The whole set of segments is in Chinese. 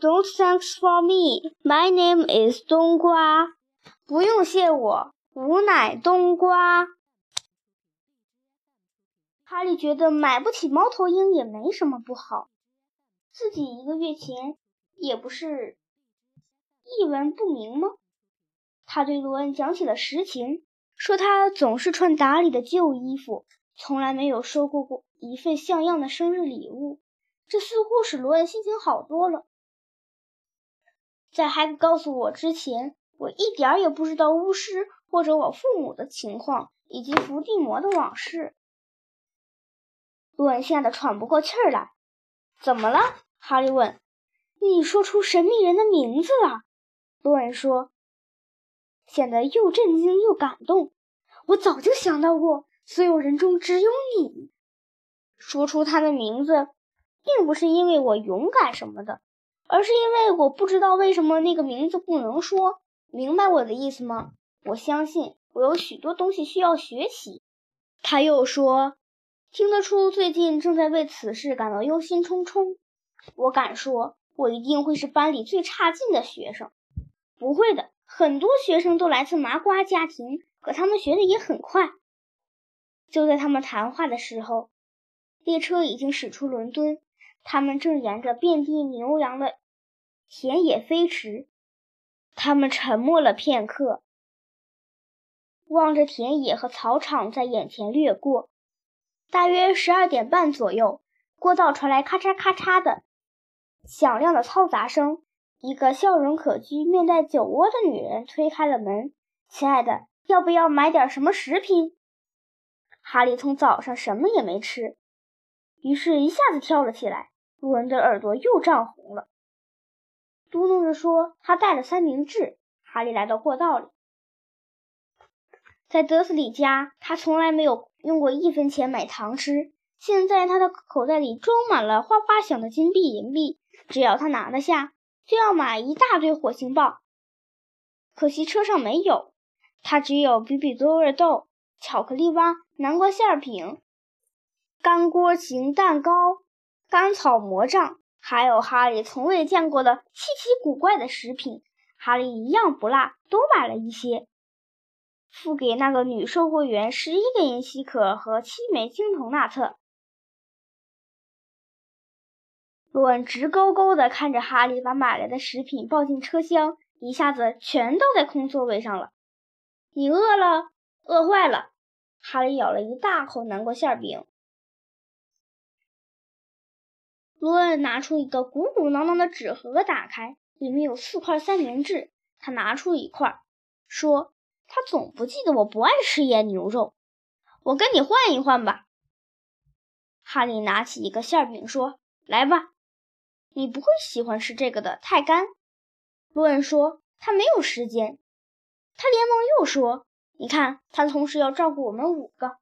Don't thanks for me. My name is 冬瓜。不用谢我，吾乃冬瓜。哈利觉得买不起猫头鹰也没什么不好，自己一个月前也不是一文不名吗？他对罗恩讲起了实情，说他总是穿打理的旧衣服，从来没有收过过一份像样的生日礼物。这似乎使罗恩心情好多了。在还不告诉我之前，我一点儿也不知道巫师或者我父母的情况以及伏地魔的往事。罗恩吓得喘不过气儿来。怎么了？哈利问。你说出神秘人的名字了。罗恩说，显得又震惊又感动。我早就想到过，所有人中只有你说出他的名字，并不是因为我勇敢什么的。而是因为我不知道为什么那个名字不能说，明白我的意思吗？我相信我有许多东西需要学习。他又说，听得出最近正在为此事感到忧心忡忡。我敢说，我一定会是班里最差劲的学生。不会的，很多学生都来自麻瓜家庭，可他们学的也很快。就在他们谈话的时候，列车已经驶出伦敦，他们正沿着遍地牛羊的。田野飞驰，他们沉默了片刻，望着田野和草场在眼前掠过。大约十二点半左右，过道传来咔嚓咔嚓的响亮的嘈杂声。一个笑容可掬、面带酒窝的女人推开了门：“亲爱的，要不要买点什么食品？”哈利从早上什么也没吃，于是一下子跳了起来。路人的耳朵又涨红了。嘟嘟着说：“他带了三明治。”哈利来到过道里，在德斯里家，他从来没有用过一分钱买糖吃。现在他的口袋里装满了哗哗响的金币、银币，只要他拿得下，就要买一大堆火星棒。可惜车上没有，他只有比比多味豆、巧克力蛙、南瓜馅饼、干锅型蛋糕、甘草魔杖。还有哈利从未见过的稀奇古怪的食品，哈利一样不落，都买了一些，付给那个女售货员十一个银西可和七枚青铜纳特。罗恩直勾勾地看着哈利把买来的食品抱进车厢，一下子全倒在空座位上了。你饿了？饿坏了！哈利咬了一大口南瓜馅饼。罗恩拿出一个鼓鼓囊囊的纸盒，打开，里面有四块三明治。他拿出一块，说：“他总不记得我不爱吃腌牛肉，我跟你换一换吧。”哈利拿起一个馅饼，说：“来吧，你不会喜欢吃这个的，太干。”罗恩说：“他没有时间。”他连忙又说：“你看，他同时要照顾我们五个。”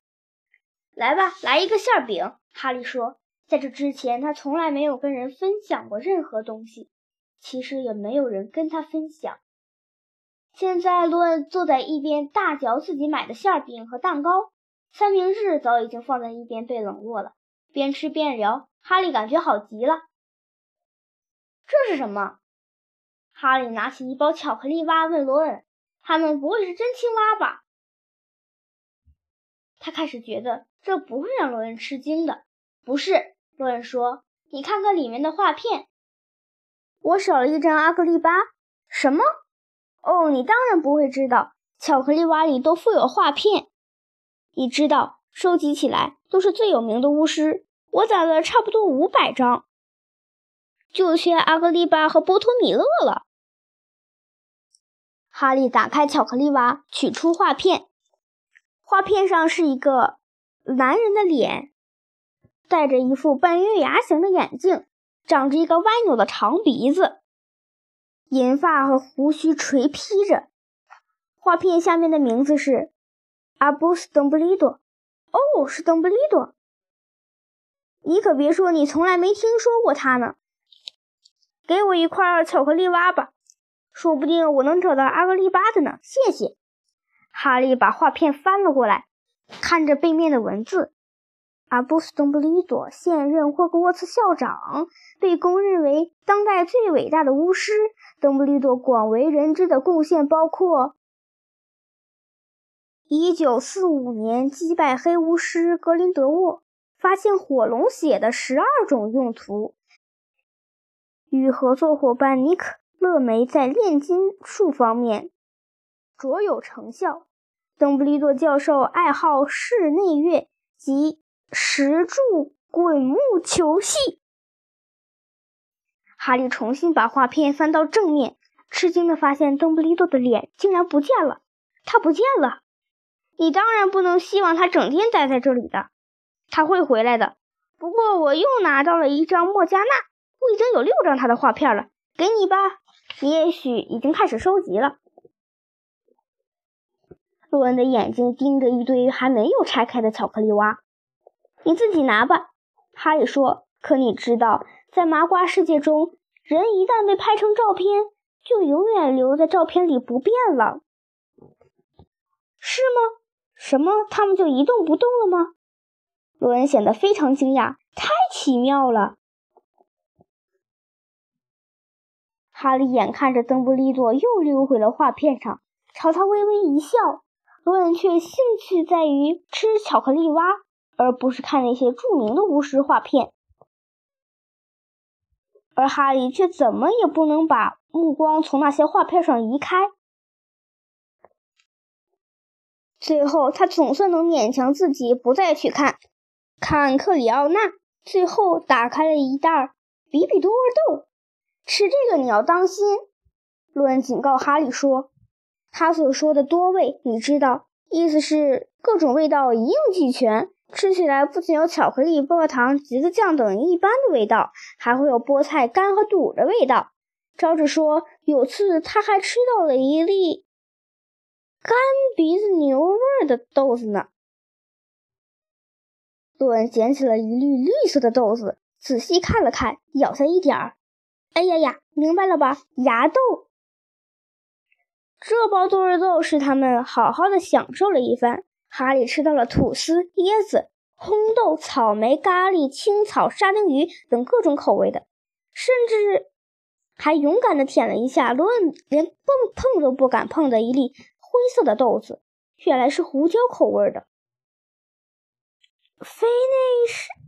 来吧，来一个馅饼。哈利说。在这之前，他从来没有跟人分享过任何东西，其实也没有人跟他分享。现在，罗恩坐在一边大嚼自己买的馅饼和蛋糕，三明治早已经放在一边被冷落了。边吃边聊，哈利感觉好极了。这是什么？哈利拿起一包巧克力蛙，问罗恩：“他们不会是真青蛙吧？”他开始觉得这不会让罗恩吃惊的，不是。洛恩说：“你看看里面的画片，我少了一张阿格丽巴。什么？哦，你当然不会知道，巧克力蛙里都附有画片。你知道，收集起来都是最有名的巫师。我攒了差不多五百张，就缺阿格丽巴和波托米勒了。”哈利打开巧克力蛙，取出画片，画片上是一个男人的脸。戴着一副半月牙形的眼镜，长着一个歪扭的长鼻子，银发和胡须垂披着。画片下面的名字是阿布斯·邓布利多。哦，是邓布利多。你可别说你从来没听说过他呢。给我一块巧克力蛙吧，说不定我能找到阿格丽巴的呢。谢谢。哈利把画片翻了过来，看着背面的文字。阿布斯·邓布利多现任霍格沃茨校长，被公认为当代最伟大的巫师。邓布利多广为人知的贡献包括：1945年击败黑巫师格林德沃，发现火龙血的十二种用途；与合作伙伴尼克·勒梅在炼金术方面卓有成效。邓布利多教授爱好室内乐及。石柱滚木球戏。哈利重新把画片翻到正面，吃惊的发现邓布利多的脸竟然不见了。他不见了！你当然不能希望他整天待在这里的，他会回来的。不过我又拿到了一张莫加纳，我已经有六张他的画片了，给你吧。你也许已经开始收集了。洛恩的眼睛盯着一堆还没有拆开的巧克力蛙。你自己拿吧，哈利说。可你知道，在麻瓜世界中，人一旦被拍成照片，就永远留在照片里不变了，是吗？什么？他们就一动不动了吗？罗恩显得非常惊讶。太奇妙了！哈利眼看着邓布利多又溜回了画片上，朝他微微一笑。罗恩却兴趣在于吃巧克力蛙。而不是看那些著名的巫师画片，而哈利却怎么也不能把目光从那些画片上移开。最后，他总算能勉强自己不再去看。看克里奥娜，最后打开了一袋比比多味豆。吃这个你要当心，洛恩警告哈利说：“他所说的多味，你知道，意思是各种味道一应俱全。”吃起来不仅有巧克力、薄荷糖、橘子酱等一般的味道，还会有菠菜干和肚的味道。招致说，有次他还吃到了一粒干鼻子牛味的豆子呢。洛恩捡起了一粒绿色的豆子，仔细看了看，咬下一点儿。哎呀呀，明白了吧？芽豆。这包多肉豆是他们好好的享受了一番。哈利吃到了吐司、椰子、红豆、草莓、咖喱、青草、沙丁鱼等各种口味的，甚至还勇敢地舔了一下罗恩连碰碰都不敢碰的一粒灰色的豆子，原来是胡椒口味的。菲内是。